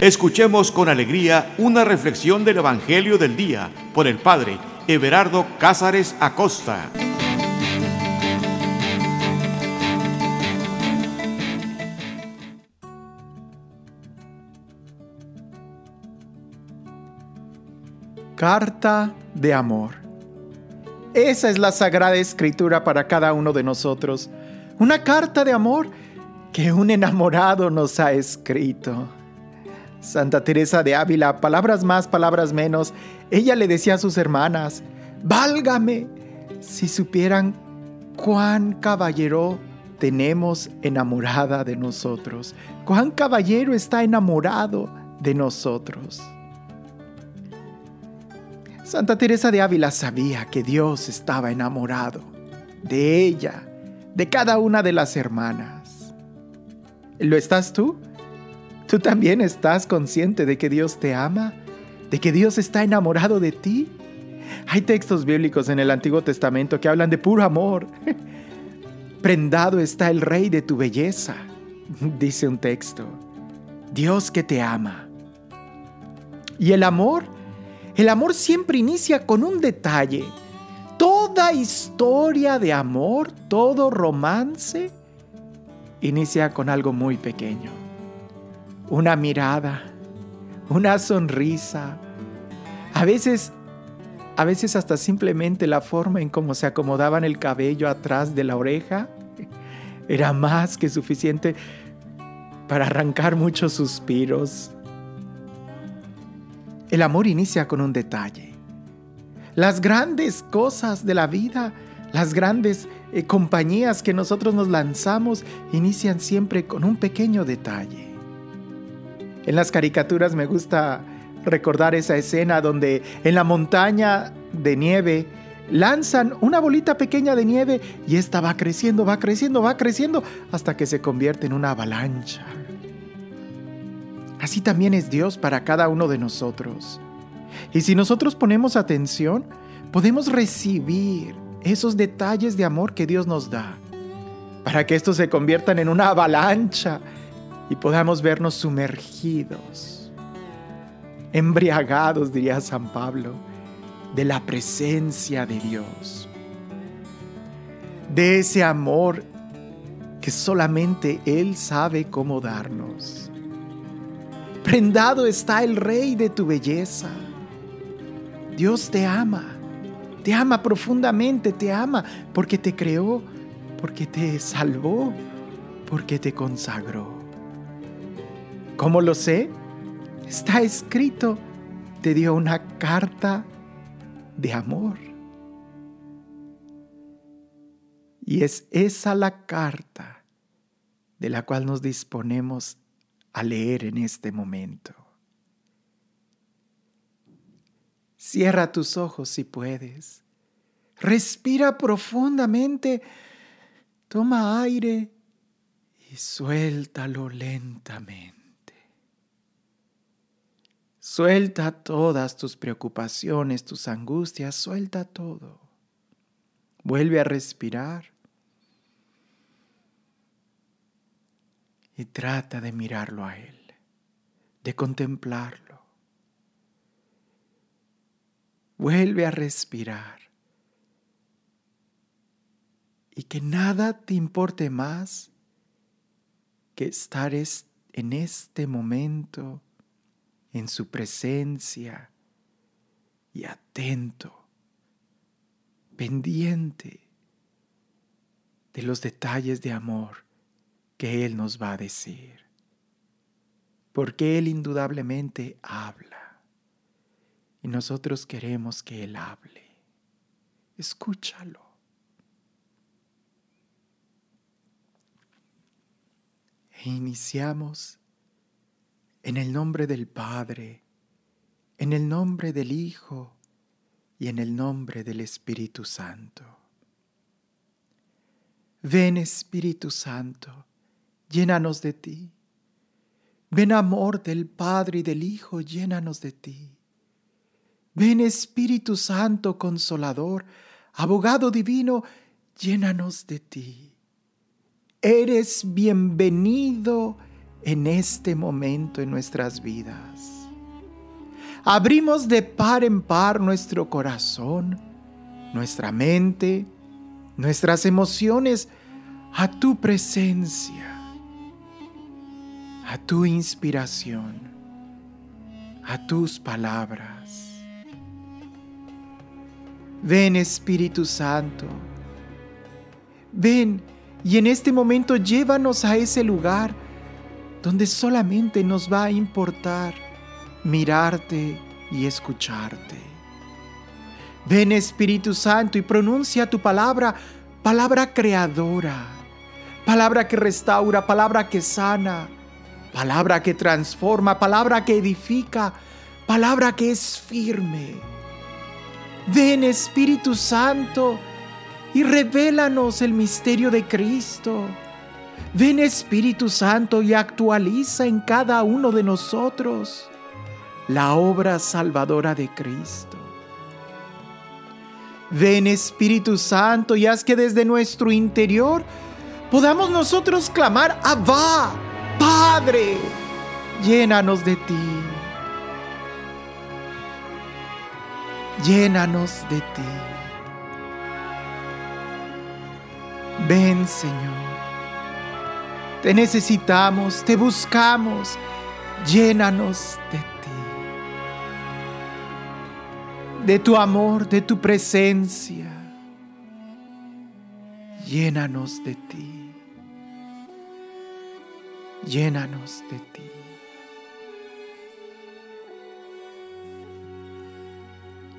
Escuchemos con alegría una reflexión del Evangelio del Día por el Padre Everardo Cázares Acosta. Carta de amor. Esa es la sagrada escritura para cada uno de nosotros. Una carta de amor que un enamorado nos ha escrito. Santa Teresa de Ávila, palabras más, palabras menos, ella le decía a sus hermanas, válgame si supieran cuán caballero tenemos enamorada de nosotros, cuán caballero está enamorado de nosotros. Santa Teresa de Ávila sabía que Dios estaba enamorado de ella, de cada una de las hermanas. ¿Lo estás tú? ¿Tú también estás consciente de que Dios te ama? ¿De que Dios está enamorado de ti? Hay textos bíblicos en el Antiguo Testamento que hablan de puro amor. Prendado está el rey de tu belleza, dice un texto. Dios que te ama. Y el amor, el amor siempre inicia con un detalle. Toda historia de amor, todo romance, inicia con algo muy pequeño una mirada, una sonrisa. A veces, a veces hasta simplemente la forma en cómo se acomodaban el cabello atrás de la oreja era más que suficiente para arrancar muchos suspiros. El amor inicia con un detalle. Las grandes cosas de la vida, las grandes eh, compañías que nosotros nos lanzamos, inician siempre con un pequeño detalle. En las caricaturas me gusta recordar esa escena donde en la montaña de nieve lanzan una bolita pequeña de nieve y esta va creciendo, va creciendo, va creciendo hasta que se convierte en una avalancha. Así también es Dios para cada uno de nosotros. Y si nosotros ponemos atención, podemos recibir esos detalles de amor que Dios nos da, para que estos se conviertan en una avalancha y podamos vernos sumergidos, embriagados, diría San Pablo, de la presencia de Dios, de ese amor que solamente Él sabe cómo darnos. Prendado está el Rey de tu belleza. Dios te ama, te ama profundamente, te ama porque te creó, porque te salvó, porque te consagró. ¿Cómo lo sé? Está escrito, te dio una carta de amor. Y es esa la carta de la cual nos disponemos a leer en este momento. Cierra tus ojos si puedes. Respira profundamente. Toma aire y suéltalo lentamente. Suelta todas tus preocupaciones, tus angustias, suelta todo. Vuelve a respirar. Y trata de mirarlo a Él, de contemplarlo. Vuelve a respirar. Y que nada te importe más que estar en este momento en su presencia y atento, pendiente de los detalles de amor que Él nos va a decir. Porque Él indudablemente habla y nosotros queremos que Él hable. Escúchalo. E iniciamos en el nombre del Padre, en el nombre del Hijo y en el nombre del Espíritu Santo. Ven Espíritu Santo, llénanos de ti. Ven amor del Padre y del Hijo, llénanos de ti. Ven Espíritu Santo Consolador, abogado divino, llénanos de ti. Eres bienvenido en este momento en nuestras vidas. Abrimos de par en par nuestro corazón, nuestra mente, nuestras emociones a tu presencia, a tu inspiración, a tus palabras. Ven Espíritu Santo, ven y en este momento llévanos a ese lugar donde solamente nos va a importar mirarte y escucharte. Ven Espíritu Santo y pronuncia tu palabra, palabra creadora, palabra que restaura, palabra que sana, palabra que transforma, palabra que edifica, palabra que es firme. Ven Espíritu Santo y revélanos el misterio de Cristo. Ven Espíritu Santo y actualiza en cada uno de nosotros la obra salvadora de Cristo. Ven Espíritu Santo y haz que desde nuestro interior podamos nosotros clamar, Abba, Padre, llénanos de ti. Llénanos de ti. Ven Señor. Te necesitamos, te buscamos. Llénanos de ti. De tu amor, de tu presencia. Llénanos de ti. Llénanos de ti.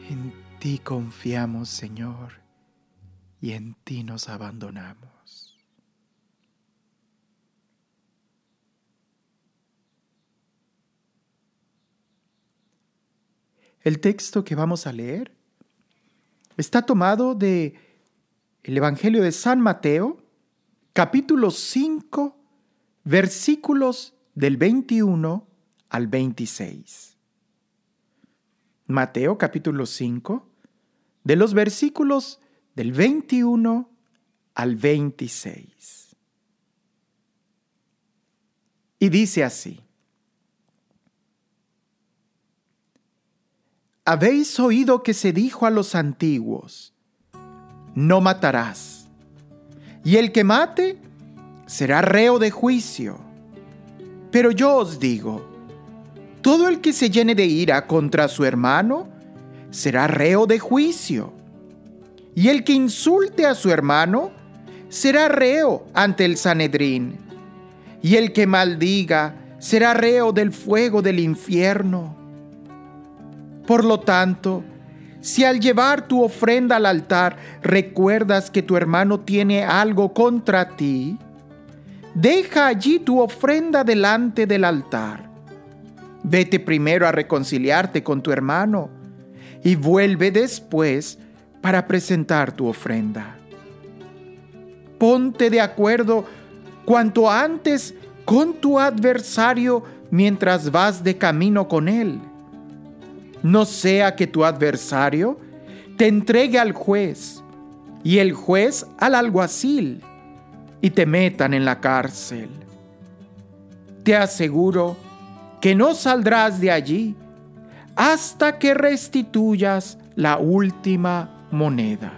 En ti confiamos, Señor, y en ti nos abandonamos. El texto que vamos a leer está tomado de el Evangelio de San Mateo, capítulo 5, versículos del 21 al 26. Mateo capítulo 5, de los versículos del 21 al 26. Y dice así, Habéis oído que se dijo a los antiguos, no matarás, y el que mate será reo de juicio. Pero yo os digo, todo el que se llene de ira contra su hermano será reo de juicio. Y el que insulte a su hermano será reo ante el Sanedrín. Y el que maldiga será reo del fuego del infierno. Por lo tanto, si al llevar tu ofrenda al altar recuerdas que tu hermano tiene algo contra ti, deja allí tu ofrenda delante del altar Vete primero a reconciliarte con tu hermano y vuelve después para presentar tu ofrenda. Ponte de acuerdo cuanto antes con tu adversario mientras vas de camino con él. No sea que tu adversario te entregue al juez y el juez al alguacil y te metan en la cárcel. Te aseguro que no saldrás de allí hasta que restituyas la última moneda.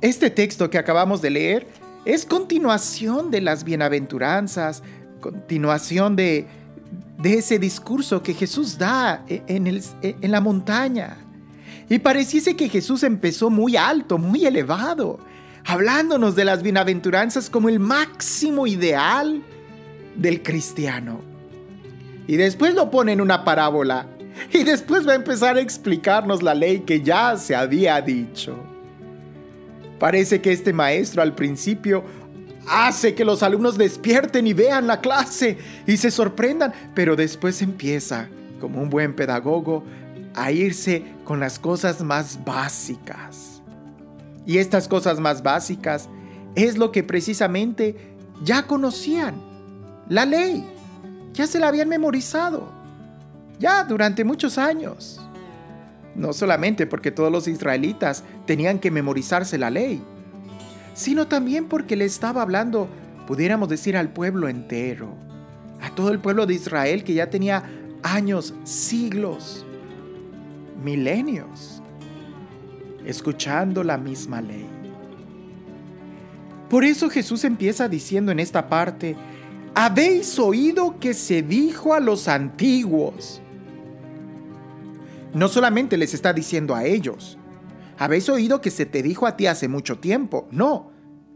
Este texto que acabamos de leer es continuación de las bienaventuranzas, continuación de, ese discurso que Jesús da en, en la montaña. Y pareciese que Jesús empezó muy alto, muy elevado, hablándonos de las bienaventuranzas como el máximo ideal del cristiano. Y después lo pone en una parábola. Y después va a empezar a explicarnos la ley que ya se había dicho. Parece que este maestro al principio hace que los alumnos despierten y vean la clase y se sorprendan, pero después empieza, como un buen pedagogo, a irse con las cosas más básicas y estas cosas más básicas es lo que precisamente ya conocían. La ley. Ya se la habían memorizado. Ya durante muchos años. No solamente porque todos los israelitas tenían que memorizarse la ley, sino también porque le estaba hablando, pudiéramos decir, al pueblo entero, a todo el pueblo de Israel que ya tenía años, siglos, milenios, escuchando la misma ley. Por eso Jesús empieza diciendo en esta parte, habéis oído que se dijo a los antiguos. No solamente les está diciendo a ellos, habéis oído que se te dijo a ti hace mucho tiempo, no,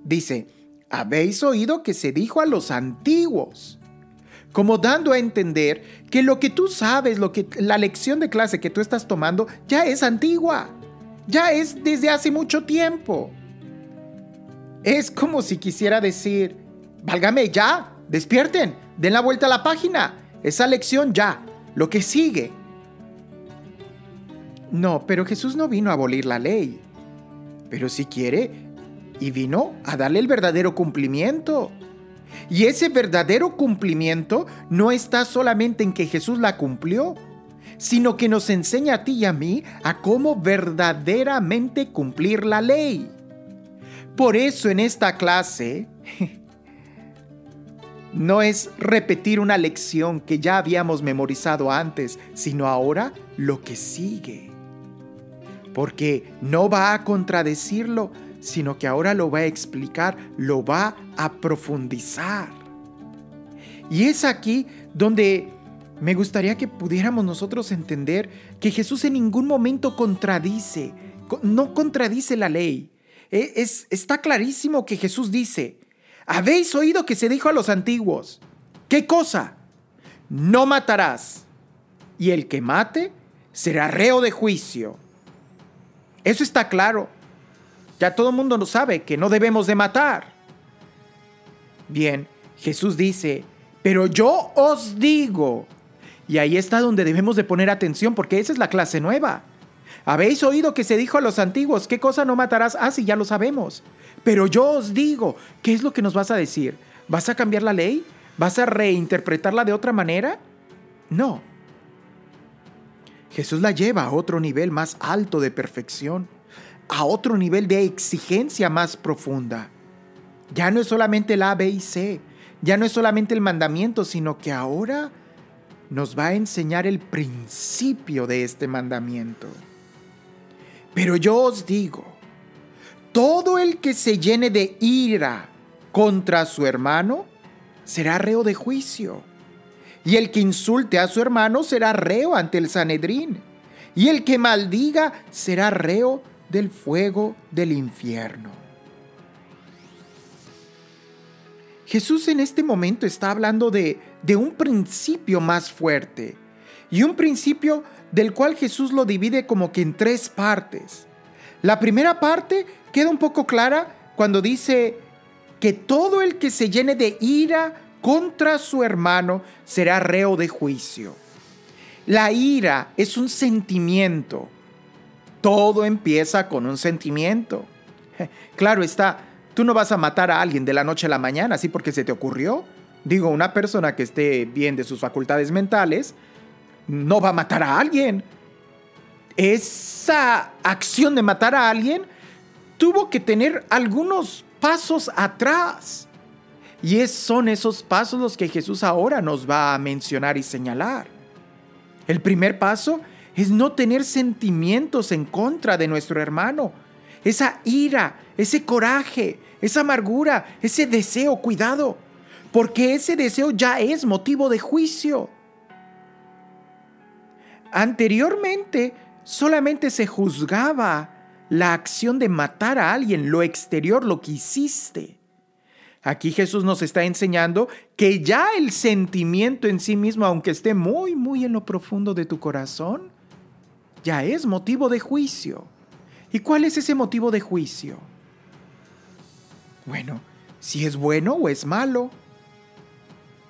dice, habéis oído que se dijo a los antiguos como dando a entender que lo que tú sabes, lo que la lección de clase que tú estás tomando ya es antigua, ya es desde hace mucho tiempo. Es como si quisiera decir, válgame ya, despierten, den la vuelta a la página, esa lección ya, lo que sigue. No, pero Jesús no vino a abolir la ley, pero si quiere, y vino a darle el verdadero cumplimiento. Y ese verdadero cumplimiento no está solamente en que Jesús la cumplió, sino que nos enseña a ti y a mí a cómo verdaderamente cumplir la ley. Por eso en esta clase no es repetir una lección que ya habíamos memorizado antes, sino ahora lo que sigue. Porque no va a contradecirlo, sino que ahora lo va a explicar, lo va a profundizar. Y es aquí donde me gustaría que pudiéramos nosotros entender que Jesús en ningún momento contradice, no contradice la ley. E, es, está clarísimo que Jesús dice, habéis oído que se dijo a los antiguos, ¿qué cosa? No matarás, y el que mate será reo de juicio. Eso está claro. Ya todo el mundo lo sabe que no debemos de matar. Bien, Jesús dice, pero yo os digo, y ahí está donde debemos de poner atención porque esa es la clase nueva. Habéis oído que se dijo a los antiguos, ¿qué cosa no matarás? Ah, sí, ya lo sabemos. Pero yo os digo, ¿qué es lo que nos vas a decir? ¿Vas a cambiar la ley? ¿Vas a reinterpretarla de otra manera? No. Jesús la lleva a otro nivel más alto de perfección a otro nivel de exigencia más profunda. Ya no es solamente el A, B y C, ya no es solamente el mandamiento, sino que ahora nos va a enseñar el principio de este mandamiento. Pero yo os digo, todo el que se llene de ira contra su hermano será reo de juicio. Y el que insulte a su hermano será reo ante el Sanedrín. Y el que maldiga será reo del fuego del infierno. Jesús en este momento está hablando de, de un principio más fuerte y un principio del cual Jesús lo divide como que en tres partes. La primera parte queda un poco clara cuando dice que todo el que se llene de ira contra su hermano será reo de juicio. La ira es un sentimiento, todo empieza con un sentimiento. Claro está, tú no vas a matar a alguien de la noche a la mañana, así porque se te ocurrió. Digo, una persona que esté bien de sus facultades mentales no va a matar a alguien. Esa acción de matar a alguien tuvo que tener algunos pasos atrás. Y es, son esos pasos los que Jesús ahora nos va a mencionar y señalar. El primer paso es no tener sentimientos en contra de nuestro hermano. Esa ira, ese coraje, esa amargura, ese deseo, cuidado, porque ese deseo ya es motivo de juicio. Anteriormente solamente se juzgaba la acción de matar a alguien, lo exterior, lo que hiciste. Aquí Jesús nos está enseñando que ya el sentimiento en sí mismo, aunque esté muy, muy en lo profundo de tu corazón, ya es motivo de juicio. ¿Y cuál es ese motivo de juicio? Bueno, si es bueno o es malo.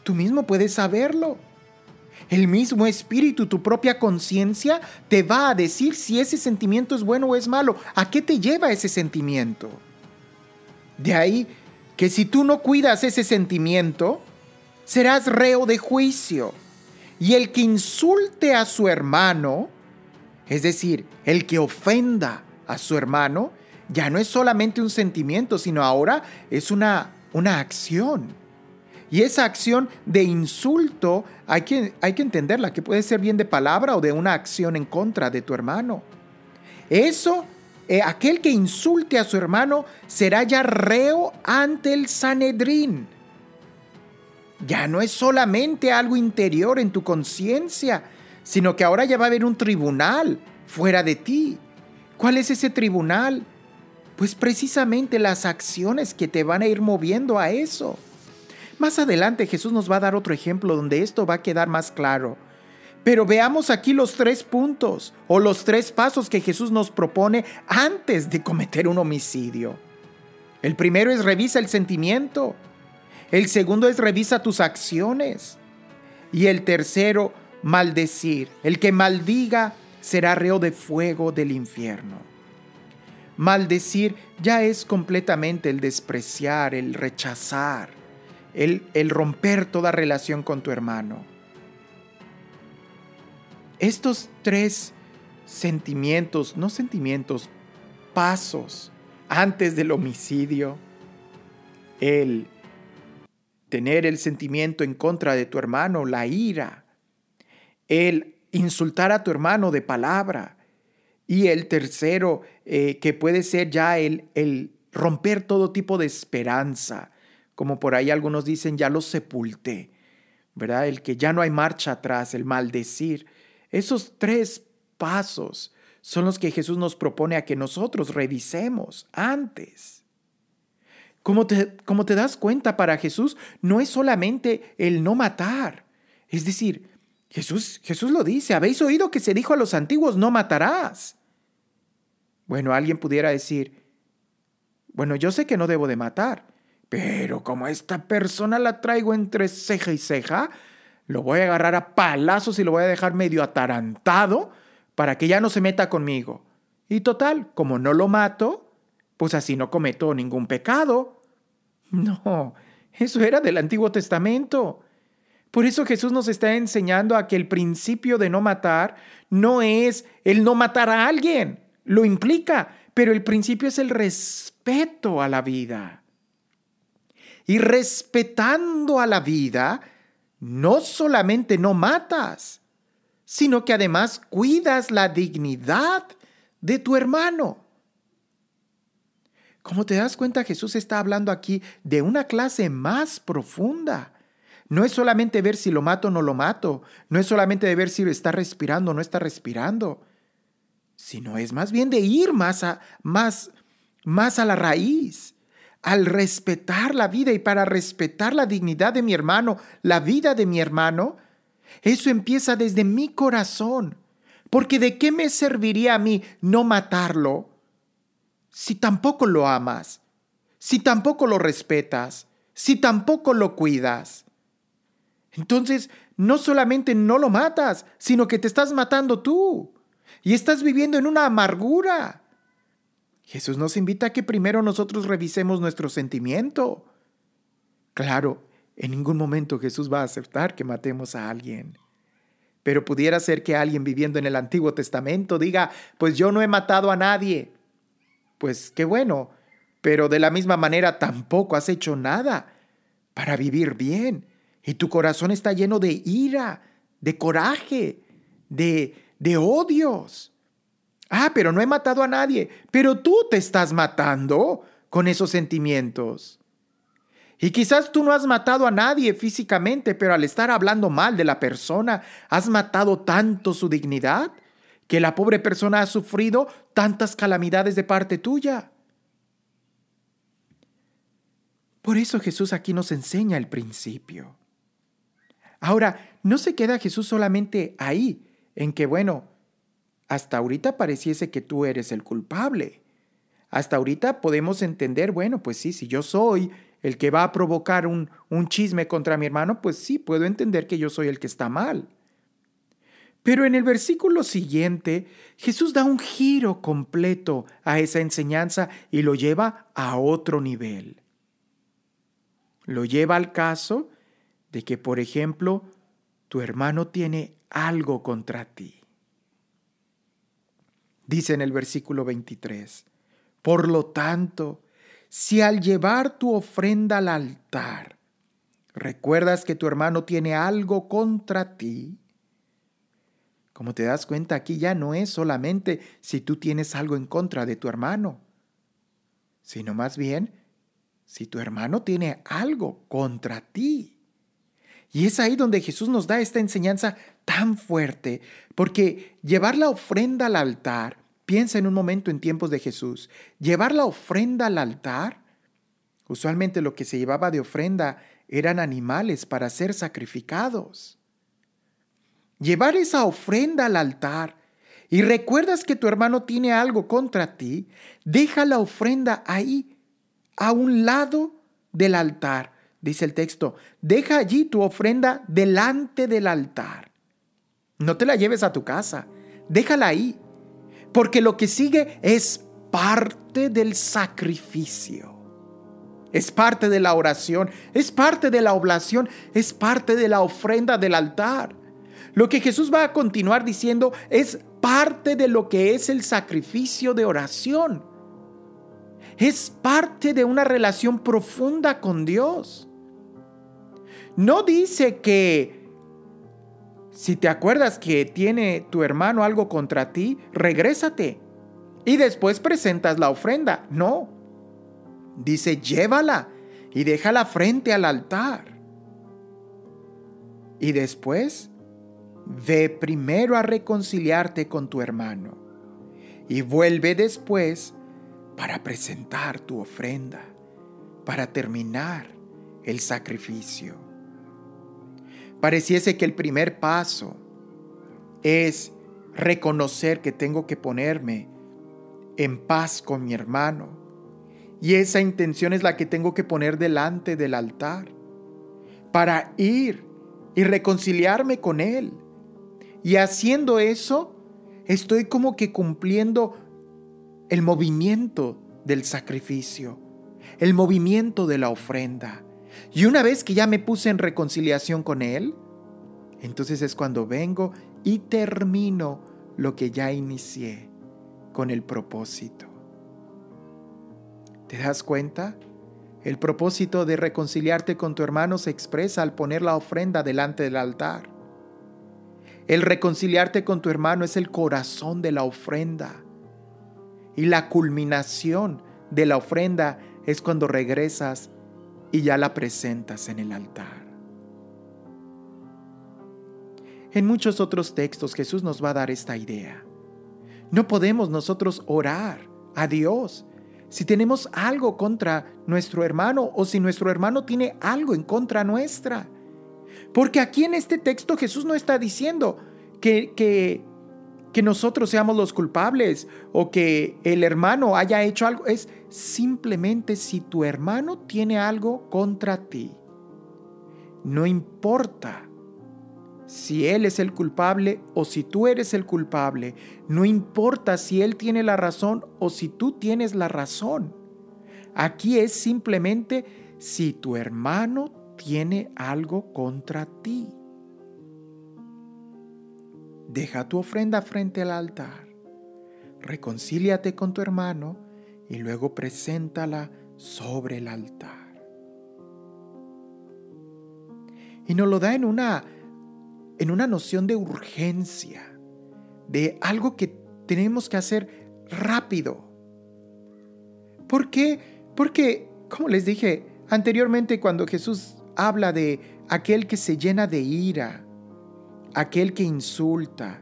Tú mismo puedes saberlo. El mismo espíritu, tu propia conciencia, te va a decir si ese sentimiento es bueno o es malo. ¿A qué te lleva ese sentimiento? De ahí que si tú no cuidas ese sentimiento, serás reo de juicio. Y el que insulte a su hermano, Es decir, el que ofenda a su hermano ya no es solamente un sentimiento, sino ahora es una, una acción. Y esa acción de insulto hay que, hay que entenderla, que puede ser bien de palabra o de una acción en contra de tu hermano. Eso, eh, aquel que insulte a su hermano será ya reo ante el Sanedrín. Ya no es solamente algo interior en tu conciencia, sino que ahora ya va a haber un tribunal fuera de ti. ¿Cuál es ese tribunal? Pues precisamente las acciones que te van a ir moviendo a eso. Más adelante Jesús nos va a dar otro ejemplo donde esto va a quedar más claro. Pero veamos aquí los tres puntos o los tres pasos que Jesús nos propone antes de cometer un homicidio. El primero es revisa el sentimiento. El segundo es revisa tus acciones. Y el tercero, maldecir. El que maldiga será reo de fuego del infierno. Maldecir ya es completamente el despreciar, el rechazar, el, el romper toda relación con tu hermano. Estos tres sentimientos, no sentimientos, pasos antes del homicidio, el tener el sentimiento en contra de tu hermano, la ira, el insultar a tu hermano de palabra, y el tercero, eh, que puede ser ya el, el romper todo tipo de esperanza, como por ahí algunos dicen, ya lo sepulté, ¿verdad? El que ya no hay marcha atrás, el maldecir. Esos tres pasos son los que Jesús nos propone a que nosotros revisemos antes. Como te, como te das cuenta, para Jesús no es solamente el no matar. Es decir, Jesús, Jesús lo dice, habéis oído que se dijo a los antiguos, no matarás. Bueno, alguien pudiera decir, bueno, yo sé que no debo de matar, pero como esta persona la traigo entre ceja y ceja, lo voy a agarrar a palazos y lo voy a dejar medio atarantado para que ya no se meta conmigo. Y total, como no lo mato, pues así no cometo ningún pecado. No, eso era del Antiguo Testamento. Por eso Jesús nos está enseñando a que el principio de no matar no es el no matar a alguien, lo implica, pero el principio es el respeto a la vida. Y respetando a la vida, no solamente no matas, sino que además cuidas la dignidad de tu hermano. Como te das cuenta, Jesús está hablando aquí de una clase más profunda. No es solamente ver si lo mato o no lo mato, no es solamente ver si está respirando o no está respirando, sino es más bien de ir más a, más, más a la raíz, al respetar la vida y para respetar la dignidad de mi hermano, la vida de mi hermano, eso empieza desde mi corazón. Porque de qué me serviría a mí no matarlo si tampoco lo amas, si tampoco lo respetas, si tampoco lo cuidas? Entonces, no solamente no lo matas, sino que te estás matando tú y estás viviendo en una amargura. Jesús nos invita a que primero nosotros revisemos nuestro sentimiento. Claro, en ningún momento Jesús va a aceptar que matemos a alguien. Pero pudiera ser que alguien viviendo en el Antiguo Testamento diga, pues yo no he matado a nadie pues qué bueno, pero de la misma manera tampoco has hecho nada para vivir bien. Y tu corazón está lleno de ira, de coraje, de, de odios. Ah, pero no he matado a nadie, pero tú te estás matando con esos sentimientos. Y quizás tú no has matado a nadie físicamente, pero al estar hablando mal de la persona, has matado tanto su dignidad que la pobre persona ha sufrido tantas calamidades de parte tuya. Por eso Jesús aquí nos enseña el principio. Ahora, no se queda Jesús solamente ahí, en que, bueno, hasta ahorita pareciese que tú eres el culpable. Hasta ahorita podemos entender, bueno, pues sí, si yo soy el que va a provocar un, un chisme contra mi hermano, pues sí, puedo entender que yo soy el que está mal. Pero en el versículo siguiente, Jesús da un giro completo a esa enseñanza y lo lleva a otro nivel. Lo lleva al caso de que, por ejemplo, tu hermano tiene algo contra ti. Dice en el versículo 23, por lo tanto, si al llevar tu ofrenda al altar, recuerdas que tu hermano tiene algo contra ti, como te das cuenta, aquí ya no es solamente si tú tienes algo en contra de tu hermano, sino más bien si tu hermano tiene algo contra ti. Y es ahí donde Jesús nos da esta enseñanza tan fuerte, porque llevar la ofrenda al altar, piensa en un momento en tiempos de Jesús, llevar la ofrenda al altar, usualmente lo que se llevaba de ofrenda eran animales para ser sacrificados. Llevar esa ofrenda al altar y recuerdas que tu hermano tiene algo contra ti, deja la ofrenda ahí, a un lado del altar dice el texto, deja allí tu ofrenda delante del altar. No te la lleves a tu casa, déjala ahí, porque lo que sigue es parte del sacrificio. Es parte de la oración, es parte de la oblación, es parte de la ofrenda del altar. Lo que Jesús va a continuar diciendo es parte de lo que es el sacrificio de oración. Es parte de una relación profunda con Dios. No dice que si te acuerdas que tiene tu hermano algo contra ti, regrésate y después presentas la ofrenda. No. Dice, llévala y déjala frente al altar. Y después, ve primero a reconciliarte con tu hermano y vuelve después para presentar tu ofrenda, para terminar el sacrificio. Pareciese que el primer paso es reconocer que tengo que ponerme en paz con mi hermano. Y esa intención es la que tengo que poner delante del altar para ir y reconciliarme con Él. Y haciendo eso, estoy como que cumpliendo el movimiento del sacrificio, el movimiento de la ofrenda. Y una vez que ya me puse en reconciliación con Él, entonces es cuando vengo y termino lo que ya inicié con el propósito. ¿Te das cuenta? El propósito de reconciliarte con tu hermano se expresa al poner la ofrenda delante del altar. El reconciliarte con tu hermano es el corazón de la ofrenda. Y la culminación de la ofrenda es cuando regresas y ya la presentas en el altar. En muchos otros textos Jesús nos va a dar esta idea. No podemos nosotros orar a Dios si tenemos algo contra nuestro hermano o si nuestro hermano tiene algo en contra nuestra. Porque aquí en este texto Jesús no está diciendo que, que, que nosotros seamos los culpables o que el hermano haya hecho algo. Es simplemente si tu hermano tiene algo contra ti. No importa si él es el culpable o si tú eres el culpable. No importa si él tiene la razón o si tú tienes la razón. Aquí es simplemente si tu hermano tiene algo contra ti. Deja tu ofrenda frente al altar. Reconcíliate con tu hermano y luego preséntala sobre el altar. Y nos lo da en una, en una noción de urgencia, de algo que tenemos que hacer rápido. ¿Por qué? Porque, como les dije anteriormente, cuando Jesús habla de aquel que se llena de ira, aquel que insulta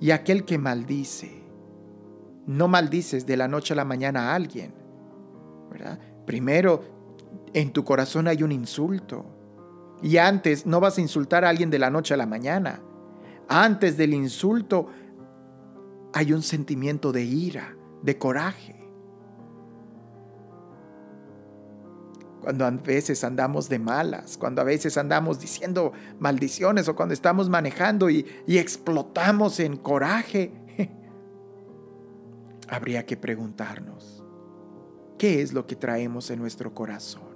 y aquel que maldice, no maldices de la noche a la mañana a alguien. ¿verdad? Primero, en tu corazón hay un insulto. Y antes no vas a insultar a alguien de la noche a la mañana. Antes del insulto hay un sentimiento de ira, de coraje. Cuando a veces andamos de malas, cuando a veces andamos diciendo maldiciones o cuando estamos manejando y, explotamos en coraje, habría que preguntarnos, ¿qué es lo que traemos en nuestro corazón?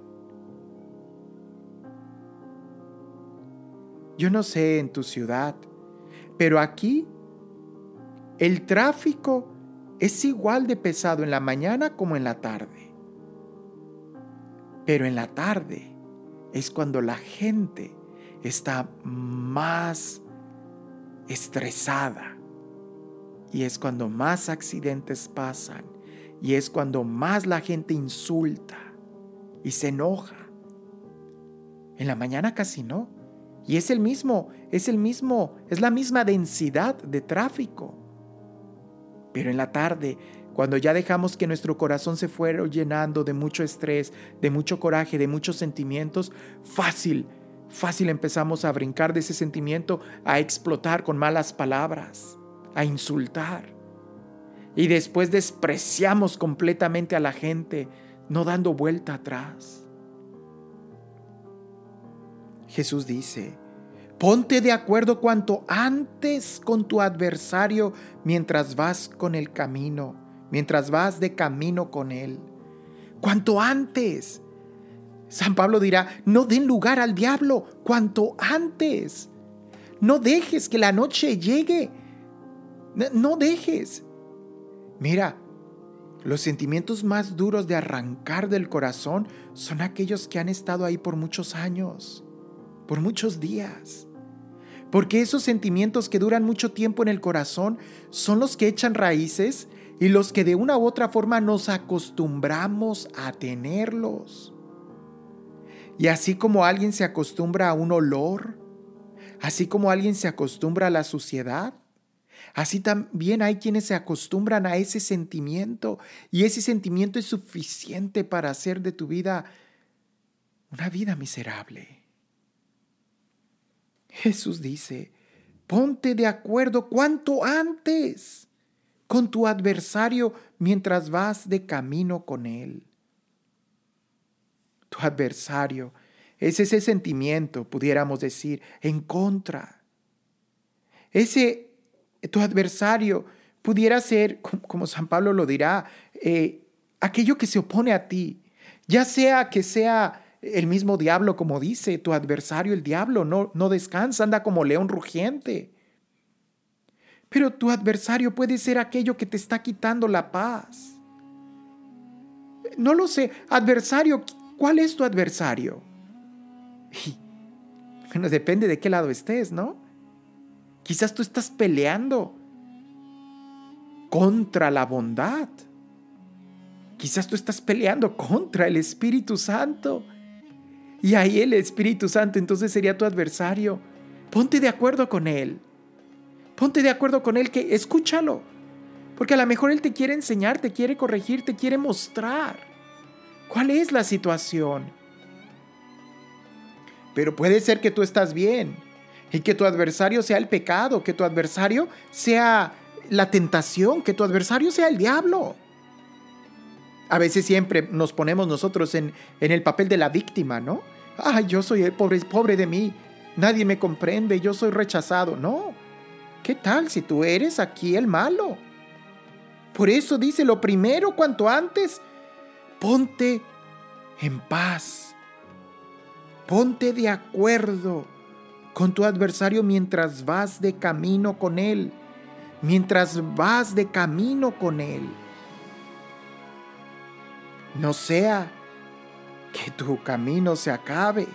Yo no sé en tu ciudad, pero aquí el tráfico es igual de pesado en la mañana como en la tarde. Pero en la tarde es cuando la gente está más estresada y es cuando más accidentes pasan y es cuando más la gente insulta y se enoja. En la mañana casi no. Y es el mismo, es el mismo, es la misma densidad de tráfico. Pero en la tarde, cuando ya dejamos que nuestro corazón se fuera llenando de mucho estrés, de mucho coraje, de muchos sentimientos, fácil, fácil empezamos a brincar de ese sentimiento, a explotar con malas palabras, a insultar. Y después despreciamos completamente a la gente, no dando vuelta atrás. Jesús dice, ponte de acuerdo cuanto antes con tu adversario mientras vas con el camino, mientras vas de camino con él. Cuanto antes. San Pablo dirá, no den lugar al diablo, cuanto antes. No dejes que la noche llegue. No dejes. Mira, los sentimientos más duros de arrancar del corazón son aquellos que han estado ahí por muchos años por muchos días. Porque esos sentimientos que duran mucho tiempo en el corazón son los que echan raíces y los que de una u otra forma nos acostumbramos a tenerlos. Y así como alguien se acostumbra a un olor, así como alguien se acostumbra a la suciedad, así también hay quienes se acostumbran a ese sentimiento y ese sentimiento es suficiente para hacer de tu vida una vida miserable. Jesús dice, ponte de acuerdo cuanto antes con tu adversario mientras vas de camino con él. Tu adversario es ese sentimiento, pudiéramos decir, en contra. Ese, tu adversario pudiera ser, como San Pablo lo dirá, eh, aquello que se opone a ti, ya sea que sea el mismo diablo, como dice, tu adversario, el diablo, no, no descansa, anda como león rugiente. Pero tu adversario puede ser aquello que te está quitando la paz. No lo sé, adversario, ¿cuál es tu adversario? bueno, depende de qué lado estés, ¿no? Quizás tú estás peleando contra la bondad. Quizás tú estás peleando contra el Espíritu Santo. Y ahí el Espíritu Santo entonces sería tu adversario. Ponte de acuerdo con Él. Ponte de acuerdo con Él que escúchalo. Porque a lo mejor Él te quiere enseñar, te quiere corregir, te quiere mostrar cuál es la situación. Pero puede ser que tú estás bien y que tu adversario sea el pecado, que tu adversario sea la tentación, que tu adversario sea el diablo. A veces siempre nos ponemos nosotros en, el papel de la víctima, ¿no? ay, yo soy el pobre, pobre de mí, nadie me comprende, yo soy rechazado. No, ¿qué tal si tú eres aquí el malo? Por eso dice lo primero cuanto antes, ponte en paz, ponte de acuerdo con tu adversario mientras vas de camino con él, mientras vas de camino con él. No sea que tu camino se acabe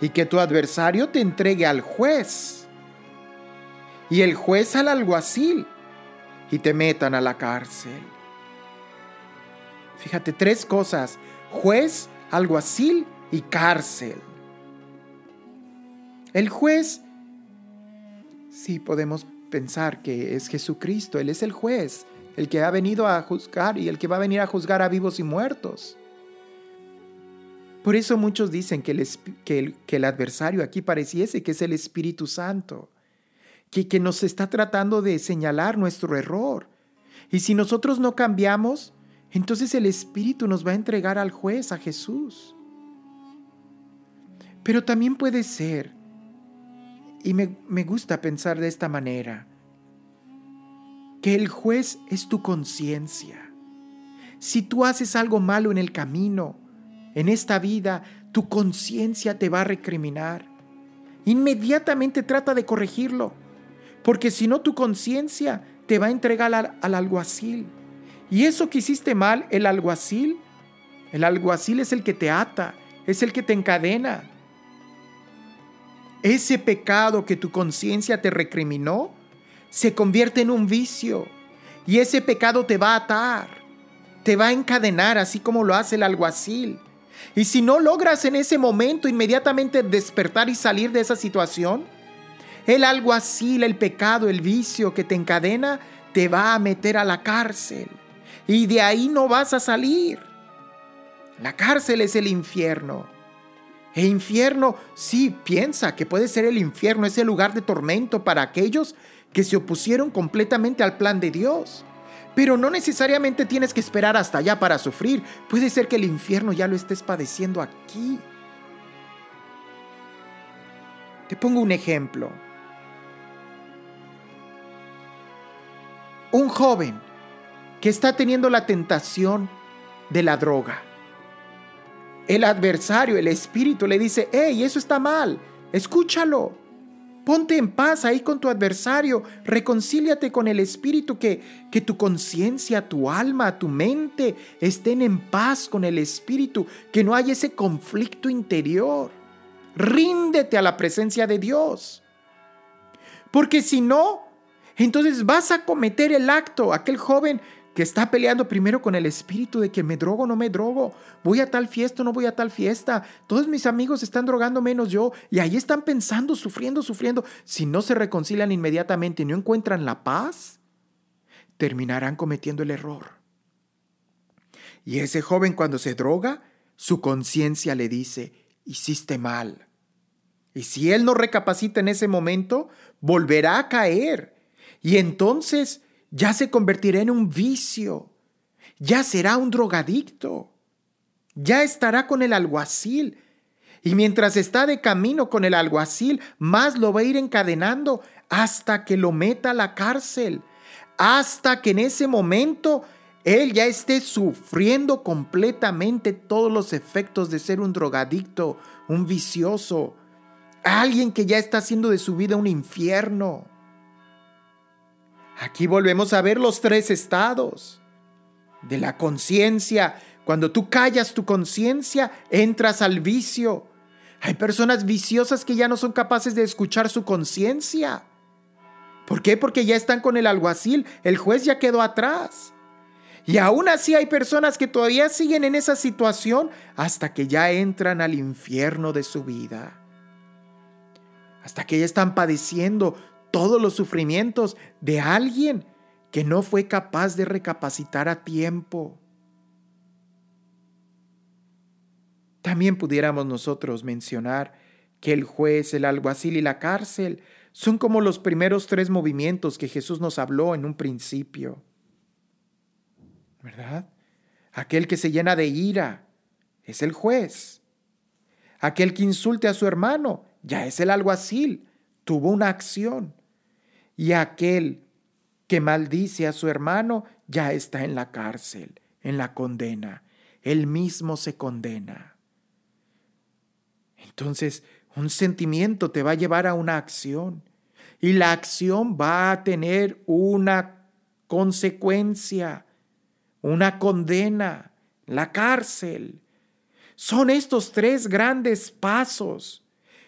y que tu adversario te entregue al juez y el juez al alguacil y te metan a la cárcel. Fíjate, tres cosas, juez, alguacil y cárcel. El juez, sí podemos pensar que es Jesucristo, Él es el juez, el que ha venido a juzgar y el que va a venir a juzgar a vivos y muertos. Por eso muchos dicen que el, que el, adversario aquí pareciese que es el Espíritu Santo, que, nos está tratando de señalar nuestro error. Y si nosotros no cambiamos, entonces el Espíritu nos va a entregar al juez, a Jesús. Pero también puede ser, y me, me gusta pensar de esta manera, que el juez es tu conciencia. Si tú haces algo malo en el camino, en esta vida, tu conciencia te va a recriminar. Inmediatamente trata de corregirlo, porque si no tu conciencia te va a entregar al, al alguacil. Y eso que hiciste mal, el alguacil, el alguacil es el que te ata, es el que te encadena. Ese pecado que tu conciencia te recriminó se convierte en un vicio y ese pecado te va a atar, te va a encadenar así como lo hace el alguacil. Y si no logras en ese momento inmediatamente despertar y salir de esa situación, el alguacil, el pecado, el vicio que te encadena, te va a meter a la cárcel. Y de ahí no vas a salir. La cárcel es el infierno. El infierno, sí, piensa que puede ser el infierno, ese lugar de tormento para aquellos que se opusieron completamente al plan de Dios. Pero no necesariamente tienes que esperar hasta allá para sufrir. Puede ser que el infierno ya lo estés padeciendo aquí. Te pongo un ejemplo. Un joven que está teniendo la tentación de la droga. El adversario, el espíritu, le dice, hey, eso está mal, escúchalo. Ponte en paz ahí con tu adversario, reconcíliate con el Espíritu, que, que tu conciencia, tu alma, tu mente estén en paz con el Espíritu, que no haya ese conflicto interior. Ríndete a la presencia de Dios. Porque si no, entonces vas a cometer el acto. Aquel joven que está peleando primero con el espíritu de que me drogo no me drogo, voy a tal fiesta no voy a tal fiesta, todos mis amigos están drogando menos yo y ahí están pensando, sufriendo, sufriendo. Si no se reconcilian inmediatamente y no encuentran la paz, terminarán cometiendo el error. Y ese joven cuando se droga, su conciencia le dice, hiciste mal. Y si él no recapacita en ese momento, volverá a caer. Y entonces ya se convertirá en un vicio, ya será un drogadicto, ya estará con el alguacil. Y mientras está de camino con el alguacil, más lo va a ir encadenando hasta que lo meta a la cárcel, hasta que en ese momento él ya esté sufriendo completamente todos los efectos de ser un drogadicto, un vicioso, alguien que ya está haciendo de su vida un infierno. Aquí volvemos a ver los tres estados de la conciencia. Cuando tú callas tu conciencia, entras al vicio. Hay personas viciosas que ya no son capaces de escuchar su conciencia. ¿Por qué? Porque ya están con el alguacil, el juez ya quedó atrás. Y aún así hay personas que todavía siguen en esa situación hasta que ya entran al infierno de su vida. Hasta que ya están padeciendo todos los sufrimientos de alguien que no fue capaz de recapacitar a tiempo. También pudiéramos nosotros mencionar que el juez, el alguacil y la cárcel son como los primeros tres movimientos que Jesús nos habló en un principio. ¿Verdad? Aquel que se llena de ira es el juez. Aquel que insulte a su hermano ya es el alguacil, tuvo una acción y aquel que maldice a su hermano ya está en la cárcel, en la condena. Él mismo se condena. Entonces, un sentimiento te va a llevar a una acción y la acción va a tener una consecuencia, una condena, la cárcel. Son estos tres grandes pasos.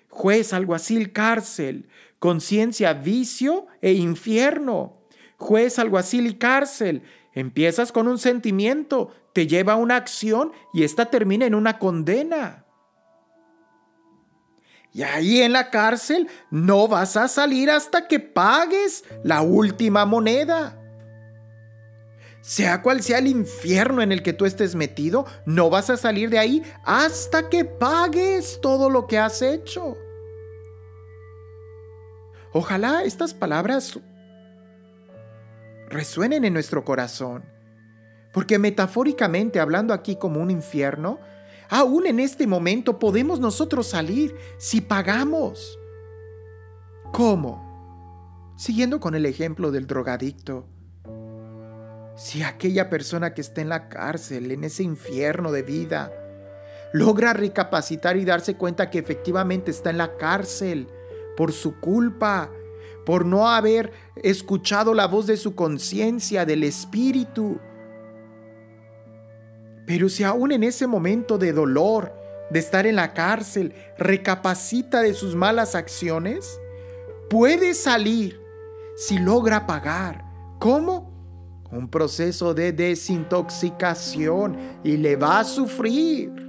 Juez, alguacil, cárcel conciencia, vicio e infierno, juez, alguacil y cárcel. Empiezas con un sentimiento, te lleva a una acción y esta termina en una condena. Y ahí en la cárcel no vas a salir hasta que pagues la última moneda. Sea cual sea el infierno en el que tú estés metido, no vas a salir de ahí hasta que pagues todo lo que has hecho. Ojalá estas palabras resuenen en nuestro corazón, porque metafóricamente hablando aquí como un infierno, aún en este momento podemos nosotros salir si pagamos. ¿Cómo? Siguiendo con el ejemplo del drogadicto. Si aquella persona que está en la cárcel, en ese infierno de vida, logra recapacitar y darse cuenta que efectivamente está en la cárcel, por su culpa, por no haber escuchado la voz de su conciencia, del Espíritu. Pero si aún en ese momento de dolor, de estar en la cárcel, recapacita de sus malas acciones, puede salir si logra pagar. ¿Cómo? Un proceso de desintoxicación y le va a sufrir.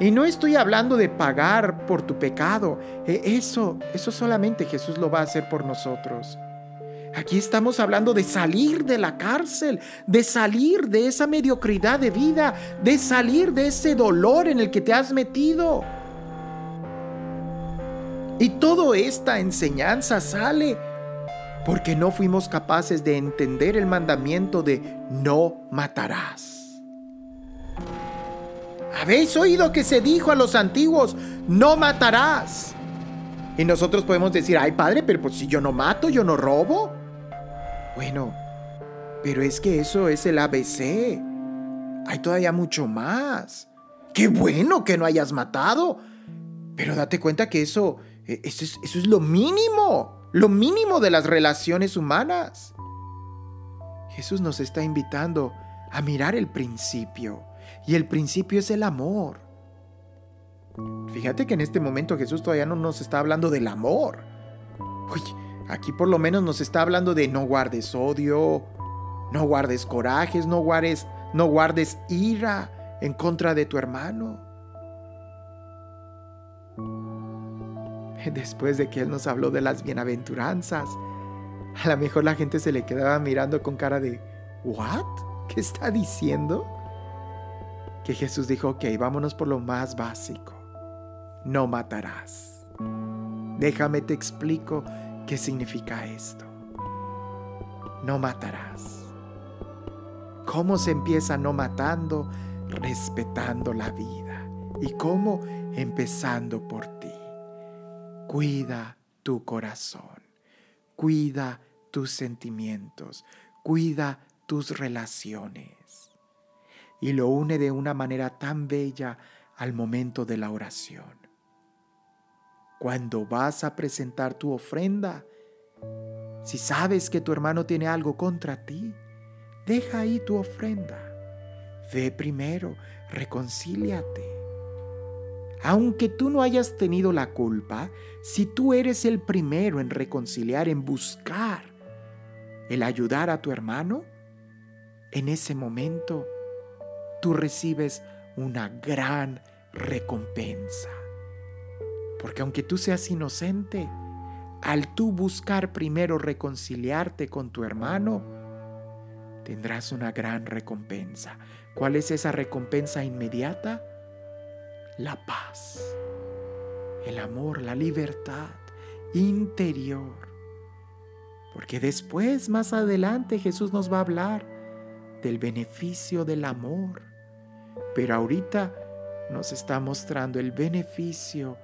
Y no estoy hablando de pagar por tu pecado. E, eso, eso solamente Jesús lo va a hacer por nosotros. Aquí estamos hablando de salir de la cárcel, de salir de esa mediocridad de vida, de salir de ese dolor en el que te has metido. Y toda esta enseñanza sale porque no fuimos capaces de entender el mandamiento de no matarás. Habéis oído que se dijo a los antiguos, no matarás. Y nosotros podemos decir, ay padre, pero pues si yo no mato, yo no robo. Bueno, pero es que eso es el ABC. Hay todavía mucho más. Qué bueno que no hayas matado. Pero date cuenta que eso, e, eso es, eso es lo mínimo, lo mínimo de las relaciones humanas. Jesús nos está invitando a mirar el principio. Y el principio es el amor. Fíjate que en este momento Jesús todavía no nos está hablando del amor. Oye, Aquí por lo menos nos está hablando de no guardes odio, no guardes corajes, no guardes, no guardes ira en contra de tu hermano. Después de que Él nos habló de las bienaventuranzas, a lo mejor la gente se le quedaba mirando con cara de, ¿what? ¿Qué está diciendo? Que Jesús dijo, ok, vámonos por lo más básico. No matarás. Déjame te explico ¿Qué significa esto? No matarás. ¿Cómo se empieza no matando? Respetando la vida. ¿Y cómo? Empezando por ti. Cuida tu corazón. Cuida tus sentimientos. Cuida tus relaciones. Y lo une de una manera tan bella al momento de la oración. Cuando vas a presentar tu ofrenda, si sabes que tu hermano tiene algo contra ti, deja ahí tu ofrenda. Ve primero, reconcíliate. Aunque tú no hayas tenido la culpa, si tú eres el primero en reconciliar, en buscar el ayudar a tu hermano, en ese momento tú recibes una gran recompensa. Porque aunque tú seas inocente, al tú buscar primero reconciliarte con tu hermano, tendrás una gran recompensa. ¿Cuál es esa recompensa inmediata? La paz, el amor, la libertad interior. Porque después, más adelante, Jesús nos va a hablar del beneficio del amor. Pero ahorita nos está mostrando el beneficio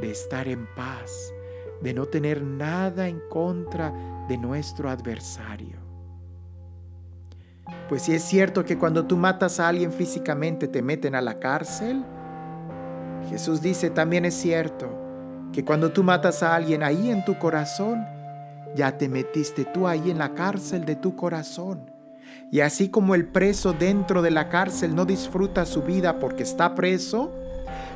de estar en paz, de no tener nada en contra de nuestro adversario. Pues si es cierto que cuando tú matas a alguien físicamente te meten a la cárcel, Jesús dice también es cierto que cuando tú matas a alguien ahí en tu corazón, ya te metiste tú ahí en la cárcel de tu corazón. Y así como el preso dentro de la cárcel no disfruta su vida porque está preso,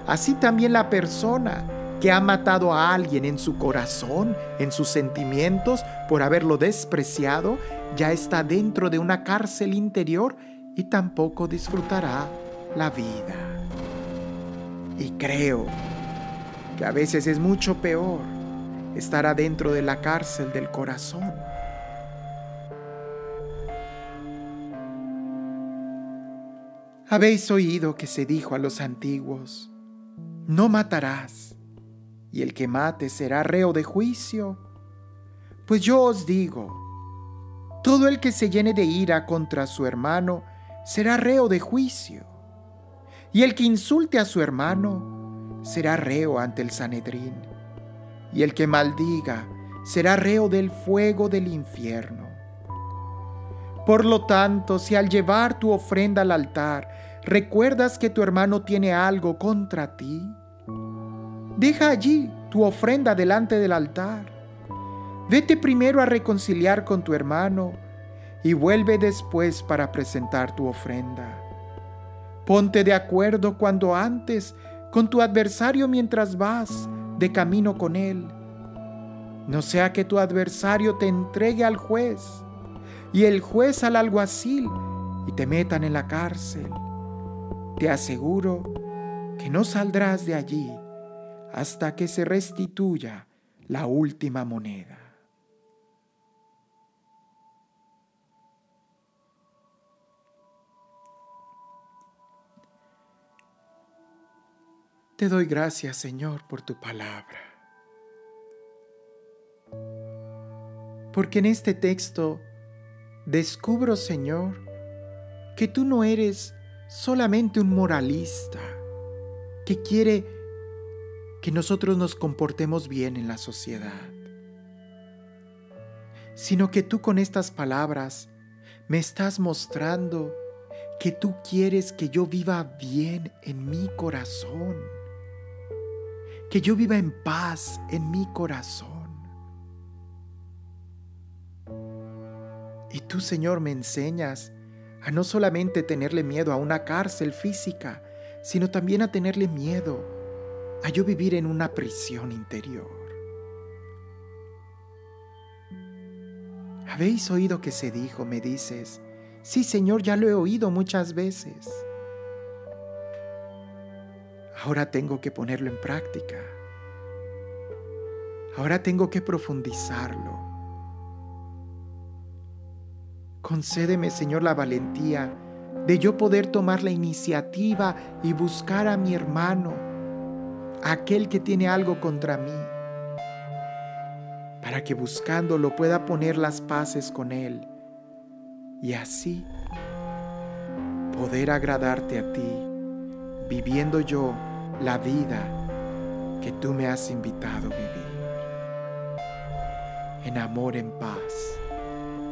así también la persona que ha matado a alguien en su corazón, en sus sentimientos, por haberlo despreciado, ya está dentro de una cárcel interior y tampoco disfrutará la vida. Y creo que a veces es mucho peor estar adentro de la cárcel del corazón. Habéis oído que se dijo a los antiguos, no matarás y el que mate será reo de juicio. Pues yo os digo, todo el que se llene de ira contra su hermano será reo de juicio, y el que insulte a su hermano será reo ante el Sanedrín, y el que maldiga será reo del fuego del infierno. Por lo tanto, si al llevar tu ofrenda al altar recuerdas que tu hermano tiene algo contra ti, Deja allí tu ofrenda delante del altar. Vete primero a reconciliar con tu hermano y vuelve después para presentar tu ofrenda. Ponte de acuerdo cuando antes con tu adversario mientras vas de camino con él. No sea que tu adversario te entregue al juez y el juez al alguacil y te metan en la cárcel. Te aseguro que no saldrás de allí hasta que se restituya la última moneda. Te doy gracias, Señor, por tu palabra. Porque en este texto descubro, Señor, que tú no eres solamente un moralista que quiere que nosotros nos comportemos bien en la sociedad, sino que tú con estas palabras me estás mostrando que tú quieres que yo viva bien en mi corazón, que yo viva en paz en mi corazón. Y tú, Señor, me enseñas a no solamente tenerle miedo a una cárcel física, sino también a tenerle miedo a yo vivir en una prisión interior. ¿Habéis oído que se dijo, me dices? Sí, Señor, ya lo he oído muchas veces. Ahora tengo que ponerlo en práctica. Ahora tengo que profundizarlo. Concédeme, Señor, la valentía de yo poder tomar la iniciativa y buscar a mi hermano, aquel que tiene algo contra mí, para que buscándolo pueda poner las paces con él y así poder agradarte a ti, viviendo yo la vida que tú me has invitado a vivir. En amor, en paz